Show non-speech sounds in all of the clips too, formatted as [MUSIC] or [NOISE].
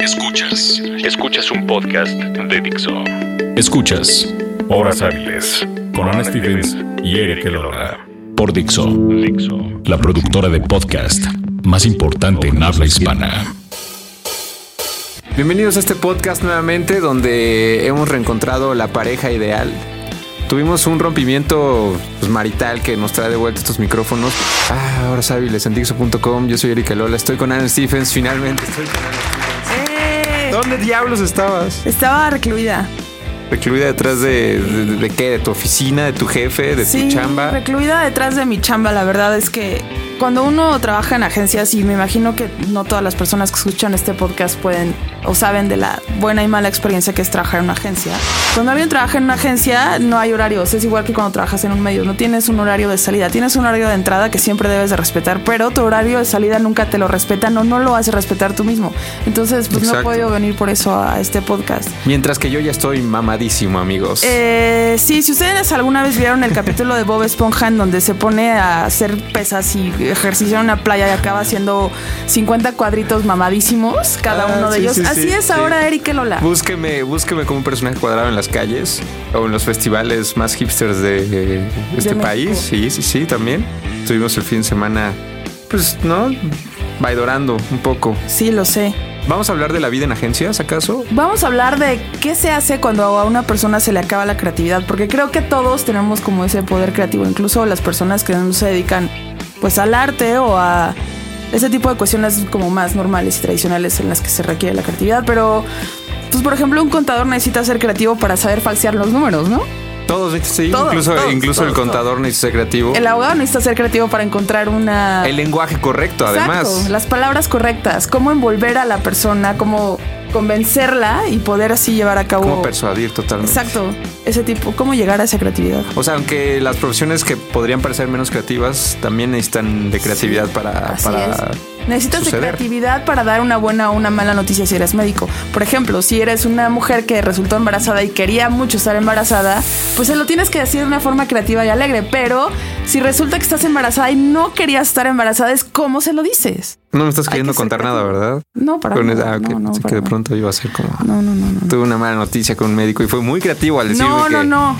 Escuchas. Escuchas un podcast de Dixo. Escuchas Horas Hábiles con Ana Stevens y Eric Elora. Por Dixo. Dixo. La productora de podcast más importante en habla hispana. Bienvenidos a este podcast nuevamente donde hemos reencontrado la pareja ideal. Tuvimos un rompimiento pues, marital que nos trae de vuelta estos micrófonos. Ah, horas hábiles en Dixo.com. Yo soy Erika Lola, estoy con Anne Stephens. Finalmente estoy con. ¡Eh! ¿Dónde diablos estabas? Estaba recluida. Recluida detrás de, de, de- de qué? ¿De tu oficina? ¿De tu jefe? ¿De sí, tu chamba? recluida detrás de mi chamba. La verdad es que cuando uno trabaja en agencias, y me imagino que no todas las personas que escuchan este podcast pueden o saben de la buena y mala experiencia que es trabajar en una agencia. Cuando alguien trabaja en una agencia, no hay horarios. Es igual que cuando trabajas en un medio. No tienes un horario de salida. Tienes un horario de entrada que siempre debes de respetar, pero tu horario de salida nunca te lo respetan o no lo haces respetar tú mismo. Entonces, pues no he podido venir por eso a este podcast. Mientras que yo ya estoy mamadísimo, amigos. Eh, sí, si ustedes alguna vez vieron el capítulo de Bob Esponja en donde se pone a hacer pesas y ejercicio en una playa y acaba haciendo 50 cuadritos mamadísimos, cada Ah, uno de sí, ellos. sí, Así sí, es ahora Eric y Lola. Búsqueme, búsqueme como un personaje cuadrado en las calles o en los festivales más hipsters de, de este país. Sí, sí, sí, también. Tuvimos el fin de semana, pues, ¿no? Baidorando un poco. Sí, lo sé. ¿Vamos a hablar de la vida en agencias, acaso? Vamos a hablar de qué se hace cuando a una persona se le acaba la creatividad, porque creo que todos tenemos como ese poder creativo, incluso las personas que no se dedican pues al arte o a ese tipo de cuestiones como más normales y tradicionales en las que se requiere la creatividad, pero pues por ejemplo un contador necesita ser creativo para saber falsear los números, ¿no? Todos, sí, Todos, incluso, todos, incluso el contador necesita ser creativo. El abogado necesita ser creativo para encontrar una... El lenguaje correcto, Exacto, además. las palabras correctas, cómo envolver a la persona, cómo convencerla y poder así llevar a cabo... Cómo persuadir totalmente. Exacto, ese tipo, cómo llegar a esa creatividad. O sea, aunque las profesiones que podrían parecer menos creativas también necesitan de creatividad para. Necesitas de creatividad para dar una buena o una mala noticia si eres médico. Por ejemplo, si eres una mujer que resultó embarazada y quería mucho estar embarazada, pues se lo tienes que decir de una forma creativa y alegre. Pero si resulta que estás embarazada y no querías estar embarazada, es cómo se lo dices. No me estás queriendo que contar nada. ¿verdad? No, para Con nada. ah, ok, no, no, que de pronto iba a ser como. No, no, no, no. Tuve una mala noticia con un médico y fue muy creativo al decirme No, que. no, no,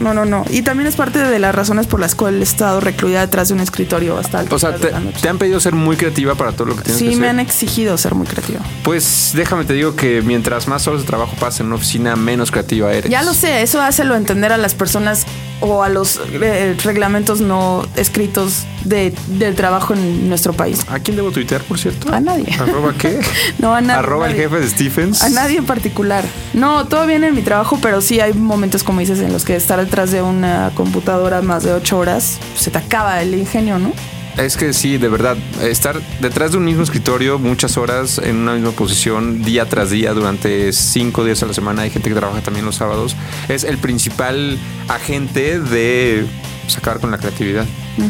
no, no, no. Y también es parte de las razones por las cuales he estado recluida detrás de un escritorio hasta altas O sea, te, han pedido ser muy creativa para todo lo que tienes Sí, que me hacer. han exigido ser muy creativa. Pues déjame te digo que mientras más horas de trabajo pases en una oficina, menos creativa eres. Ya lo sé, eso hácelo entender a las personas o a los eh, reglamentos no escritos de, del trabajo en nuestro país. ¿A quién debo tuitear, por cierto? A nadie. ¿Arroba qué? [LAUGHS] No, a nadie. ¿Arroba el nadie. jefe de Stephens? A nadie en particular. No, todo bien en mi trabajo, pero sí hay momentos, como dices, en los que estar detrás de una computadora más de ocho horas, se te acaba el ingenio, ¿no? Es que sí, de verdad, estar detrás de un mismo escritorio muchas horas en una misma posición día tras día durante cinco días a la semana, hay gente que trabaja también los sábados, es el principal agente de sacar con la creatividad.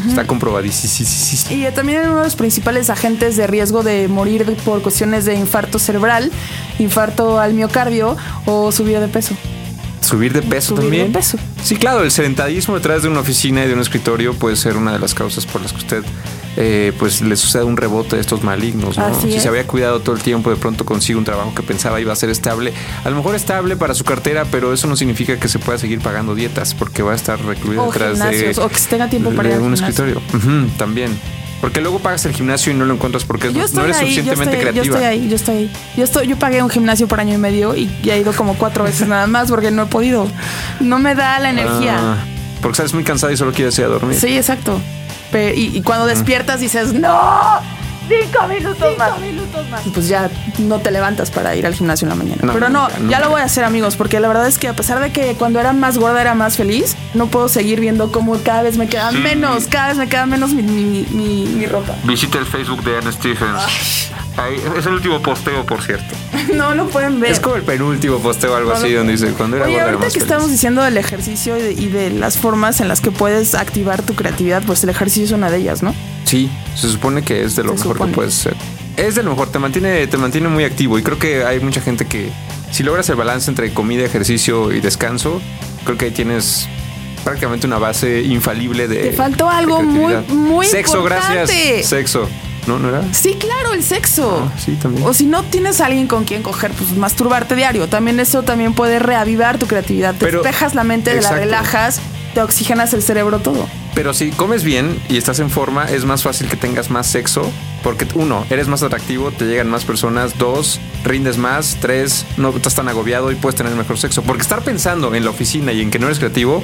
Está comprobadísimo. Y también uno de los principales agentes de riesgo de morir de- por cuestiones de infarto cerebral, infarto al miocardio o subida de peso. Subir de peso Subir de también. peso. Sí, claro, el sedentarismo detrás de una oficina y de un escritorio puede ser una de las causas por las que usted eh, pues le suceda un rebote de estos malignos. ¿no? Si es. se había cuidado todo el tiempo, de pronto consigue un trabajo que pensaba iba a ser estable. A lo mejor estable para su cartera, pero eso no significa que se pueda seguir pagando dietas porque va a estar recluido O detrás de, o que tenga tiempo para de ir un escritorio. También. Porque luego pagas el gimnasio y no lo encuentras porque no eres ahí, yo suficientemente estoy, yo creativa. estoy ahí, yo estoy ahí. Yo estoy, yo pagué un gimnasio por año y medio y ya he ido como cuatro veces nada más porque no he podido. No me da la energía. Ah, porque estás muy cansada y solo quieres ir a dormir. Sí, exacto. Y, y cuando despiertas dices, ¡No! ¡Cinco minutos más! Y pues ya no te levantas para ir al gimnasio en la mañana. No, Pero no, nunca, ya nunca. lo voy a hacer, amigos, porque la verdad es que a pesar de que cuando era más gorda era más feliz, no puedo seguir viendo cómo cada vez me queda menos, cada vez me queda menos mi, mi- mi- mi ropa. Visita el Facebook de Anne Stephens. Ahí- es el último posteo, por cierto. [LAUGHS] No lo pueden ver. Es como el penúltimo posteo, algo No así, lo donde dice, cuando era Oye, gorda era ahorita más que feliz". estamos diciendo del ejercicio y de, y de las formas en las que puedes activar tu creatividad, pues el ejercicio es una de ellas, ¿no? Sí, se supone que es de lo Se mejor supone. que puedes hacer. Es de lo mejor, te mantiene, te mantiene muy activo y creo que hay mucha gente que si logras el balance entre comida, ejercicio y descanso, creo que ahí tienes prácticamente una base infalible de Te faltó algo de muy, muy Sexo, importante. gracias. Sexo. ¿No? ¿No era? Sí, claro, el sexo. Ah, sí, también. O si no tienes a alguien con quien coger, pues masturbarte diario. También eso también puede reavivar tu creatividad. Te Pero- despejas la mente, Exacto. la relajas, te oxigenas el cerebro, todo. Pero si comes bien y estás en forma, es más fácil que tengas más sexo. Porque uno, eres más atractivo, te llegan más personas. Dos, rindes más. Tres, no estás tan agobiado y puedes tener mejor sexo. Porque estar pensando en la oficina y en que no eres creativo,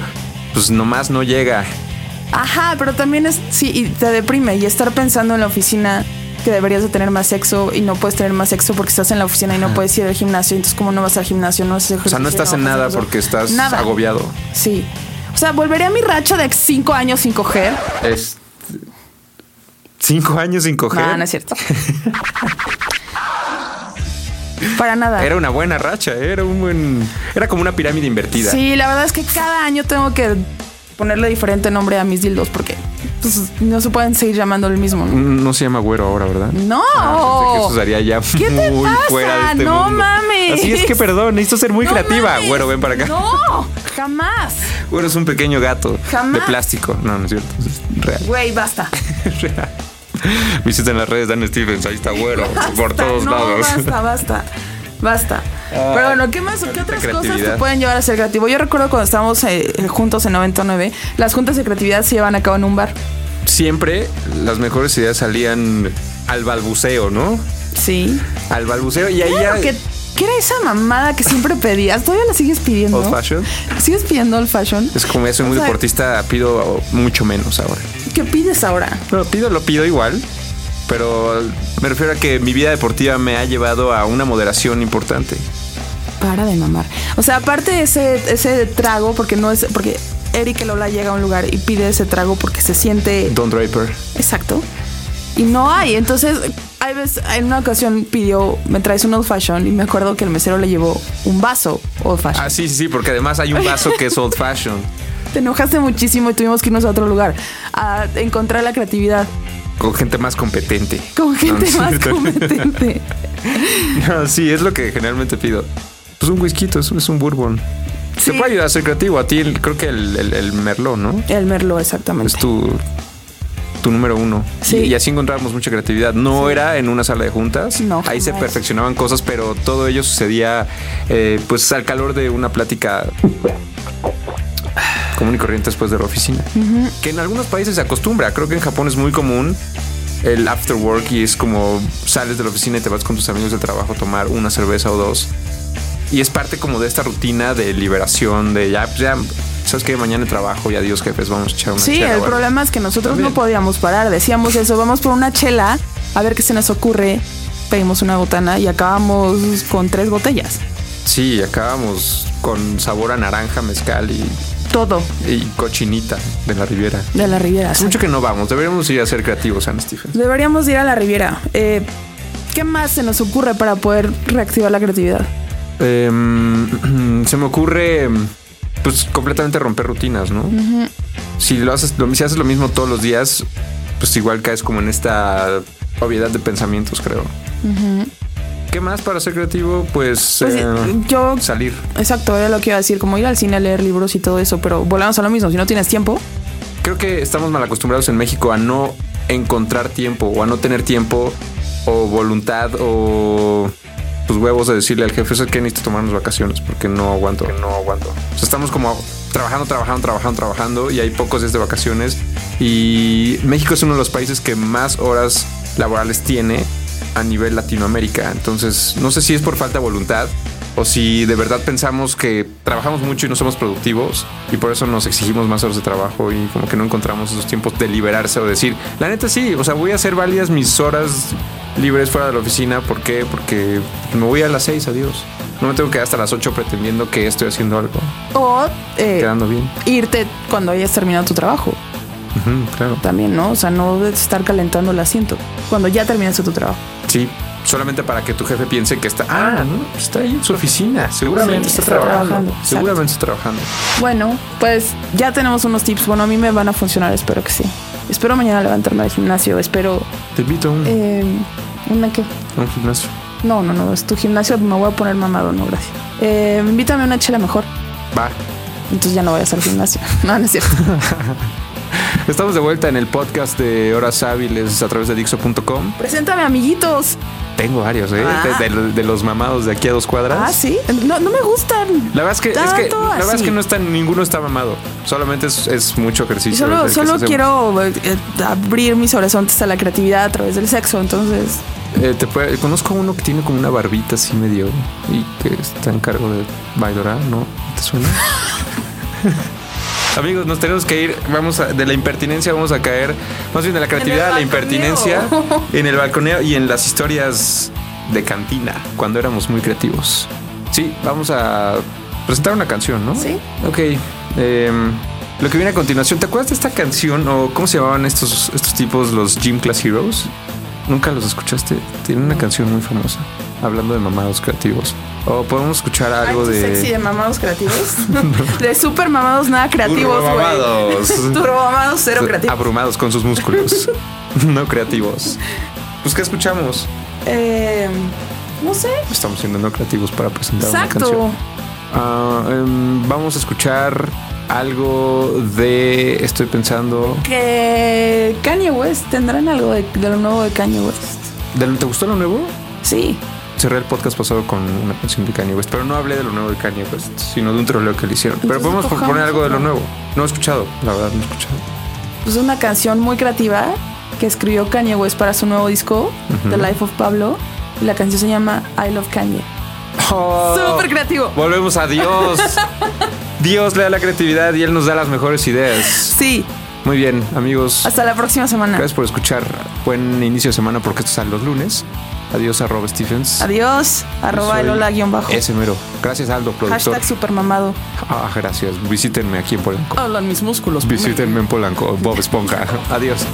pues nomás no llega. Ajá, pero también es, sí, y te deprime. Y estar pensando en la oficina que deberías de tener más sexo y no puedes tener más sexo porque estás en la oficina y no puedes ir al gimnasio. Entonces, como no vas al gimnasio? No haces O sea, no estás en nada porque estás Nada. agobiado. Sí. O sea, volveré a mi racha de cinco años sin coger. Es cinco años sin coger. No, no es cierto. Para nada. Era una buena racha, era un buen. Era como una pirámide invertida. Sí, la verdad es que cada año tengo que ponerle diferente nombre a mis dildos porque pues, no se pueden seguir llamando el mismo. ¿no? No se llama güero ahora, ¿verdad? No. Ah, pensé que eso sería ya ¿Qué te muy pasa? fuera de este No mundo. mames. Así es que perdón, necesito ser muy No creativa. mames. Güero, ven para acá. No, jamás. Güero es un pequeño gato Jamás. de plástico. No, no es cierto. Es real. Güey, basta. [LAUGHS] Real. Visiten las redes Dan Stevens, ahí está güero, por todos no, lados. Basta, basta. Basta. Pero bueno, ¿qué más? ¿Qué otras cosas te pueden llevar a ser creativo? Yo recuerdo cuando estábamos eh, juntos en 99, las juntas de creatividad se llevan a cabo en un bar. Siempre las mejores ideas salían al balbuceo, ¿no? Sí. Al balbuceo y ahí Claro, ya. ¿qué, qué era esa mamada que siempre pedías? ¿Todavía la sigues pidiendo? Old fashion. ¿Sigues pidiendo old fashion? Es como ya soy O muy sea, deportista, pido mucho menos ahora. ¿Qué pides ahora? Lo pido, lo pido igual, pero me refiero a que mi vida deportiva me ha llevado a una moderación importante. Para de mamar. O sea, aparte de ese, ese trago, porque no es. Porque Eric Lola llega a un lugar y pide ese trago porque se siente. Don Draper. Exacto. Y no hay. Entonces, hay veces, en una ocasión pidió, me traes un old fashion y me acuerdo que el mesero le llevó un vaso old fashion. Ah, sí, sí, sí, porque además hay un vaso que es old fashion. [LAUGHS] Te enojaste muchísimo y tuvimos que irnos a otro lugar a encontrar la creatividad Con gente más competente. con gente no más competente. [LAUGHS] No, sí, es lo que generalmente pido. Pues un whisky, es, un bourbon. Sí. Te puede ayudar a ser creativo. A ti, el- creo que el, el, el Merlot, ¿no? El merlot, exactamente. Es tu, tu número uno. Sí. Y, y así encontrábamos mucha creatividad. No era en una sala de juntas. No, Ahí se perfeccionaban cosas, pero todo ello sucedía eh, pues al calor de una plática común y corriente después de la oficina. Que en algunos países se acostumbra. Creo que en Japón es muy común el after work y es como sales de la oficina y te vas con tus amigos de trabajo a tomar una cerveza o dos. Y es parte como de esta rutina de liberación, de ya, pues ya, sabes que mañana trabajo y adiós jefes, vamos a echar una Sí, chela, el bueno. problema es que nosotros También. no podíamos parar. Decíamos eso, vamos por una chela, a ver qué se nos ocurre. Pedimos una botana y acabamos con tres botellas. Sí, acabamos con sabor a naranja, mezcal y, Todo y cochinita de la Riviera. de la Riviera. Mucho que no vamos, deberíamos ir a ser creativos, Ana Stephen. Deberíamos ir a la Riviera. Eh, ¿Qué más se nos ocurre para poder reactivar la creatividad? Em, [CLEARS THROAT] se me ocurre, pues, completamente romper rutinas, ¿no? Si lo haces, lo- si haces lo mismo todos los días, pues igual caes como en esta obviedad de pensamientos, creo. ¿Qué más para ser creativo? Pues, Pues, eh, yo salir. Exacto, era lo que iba a decir, como ir al cine, leer libros y todo eso, pero volvamos a lo mismo, si no tienes tiempo, Creo que estamos mal acostumbrados en México a no encontrar tiempo o a no tener tiempo o voluntad o pues huevos de decirle al jefe, es que necesito tomarnos vacaciones porque no aguanto, no aguanto. O sea, estamos como trabajando, trabajando, trabajando, trabajando y hay pocos días de vacaciones y México es uno de los países que más horas laborales tiene a nivel Latinoamérica. Entonces, no sé si es por falta de voluntad o si de verdad pensamos que trabajamos mucho y no somos productivos y por eso nos exigimos más horas de trabajo y como que no encontramos esos tiempos de liberarse o decir, la neta sí, o sea, voy a hacer válidas mis horas libres fuera de la oficina. ¿Por qué? Porque me voy a las seis, adiós. No me tengo que quedar hasta las 8 pretendiendo que estoy haciendo algo, o eh, quedando bien. irte cuando hayas terminado tu trabajo, Claro. también, ¿no? O sea, no estar calentando el asiento cuando ya terminaste tu trabajo. Sí, solamente para que tu jefe piense que está, ah, no, está ahí en su oficina, seguramente Sí, está, está trabajando, seguramente está trabajando. Bueno, pues ya tenemos unos tips. Bueno, a mí me van a funcionar, espero que sí. Espero mañana levantarme al gimnasio. Espero. Te invito a un, Eh, ¿Una qué? a un gimnasio. No, no, no. Es tu gimnasio. Me voy a poner mamado, no, gracias. Eh, invítame a una chela mejor. Va. Entonces ya no vayas al gimnasio. [LAUGHS] No, no es cierto. [LAUGHS] Estamos de vuelta en el podcast de Horas Hábiles a través de Dixo.com. Preséntame, amiguitos. Tengo varios, ¿eh? Ah. De, de- de los mamados de aquí a dos cuadras. Ah, sí. No, no me gustan. La verdad es que, es que, la verdad es que no está, ninguno está mamado. Solamente es, es mucho ejercicio. solo solo quiero eh, abrir mis horizontes a la creatividad a través del sexo. Entonces, Eh, te puede- conozco uno que tiene como una barbita así medio y que está en cargo de Baidora, ¿no? ¿Te suena? [LAUGHS] Amigos, nos tenemos que ir. Vamos a, de la impertinencia vamos a caer, más bien de la creatividad a la impertinencia, [LAUGHS] en el balconeo y en las historias de cantina, cuando éramos muy creativos. Sí, vamos a presentar una canción, ¿no? Sí. Ok. em, lo que viene a continuación, ¿te acuerdas de esta canción o cómo se llamaban estos, estos tipos, los Gym Class Heroes? ¿Nunca los escuchaste? Tienen una canción muy famosa, hablando de mamados creativos. O podemos escuchar algo Ay, de... sexy de mamados creativos. [LAUGHS] [LAUGHS] de super mamados, [LAUGHS] nada creativos, güey. Turbomamados. Turbomamados, cero creativos. Abrumados con sus músculos. no creativos. Pues, ¿qué escuchamos? Eh, no sé. Estamos siendo no creativos para presentar una Exacto. canción. Em, vamos a escuchar algo de... Estoy pensando... Que Kanye West tendrán algo de, de lo nuevo de Kanye West. ¿de- ¿Te gustó lo nuevo? Sí. Cerré el podcast pasado con una canción de Kanye West, pero no hablé de lo nuevo de Kanye West, sino de un troleo que le hicieron. Pero podemos cojamos poner algo de lo nuevo. No he escuchado, la verdad, no he escuchado. Pues una canción muy creativa que escribió Kanye West para su nuevo disco, The Life of Pablo. Y la canción se llama I Love Kanye. Súper creativo. Volvemos a Dios. [LAUGHS] Dios le da la creatividad y Él nos da las mejores ideas. Sí. Muy bien, amigos. Hasta la próxima semana. Gracias por escuchar. Buen inicio de semana porque esto sale los lunes. Adiós a Rob Stephens. Adiós. Arroba hola guion bajo. Ese mero. Gracias Aldo, productor. Hashtag super mamado. Ah, gracias. Visítenme aquí en Polanco. Hablan mis músculos. Visítenme en Polanco. Bob Esponja. Adiós.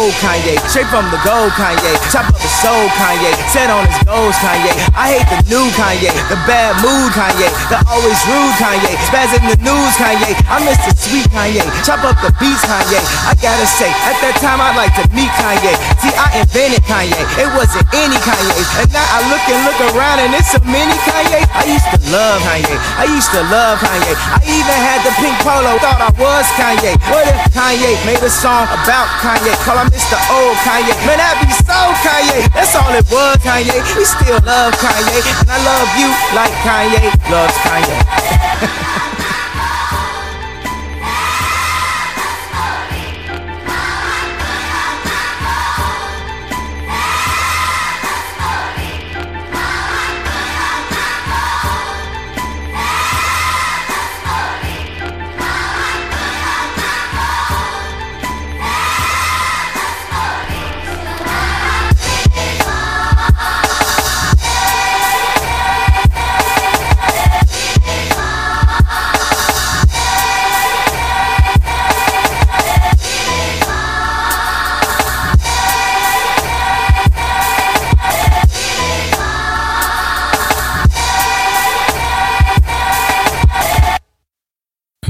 Old Kanye, straight from the gold Kanye. Chop up the soul Kanye, set on his goals Kanye. I hate the new Kanye, the bad mood Kanye, the always rude Kanye, spaz in the news Kanye. I miss the sweet Kanye, chop up the beats Kanye. I gotta say, at that time I'd like to meet Kanye. See, I invented Kanye, it wasn't any Kanye. And now I look and look around and it's so many Kanye. I used to love Kanye, I used to love Kanye. I even had the pink polo, thought I was Kanye. What if Kanye made a song about Kanye? Call him Mr. Old Kanye. Man, that'd be so Kanye. That's all it was, Kanye. We still love Kanye. And I love you like Kanye loves Kanye. [LAUGHS]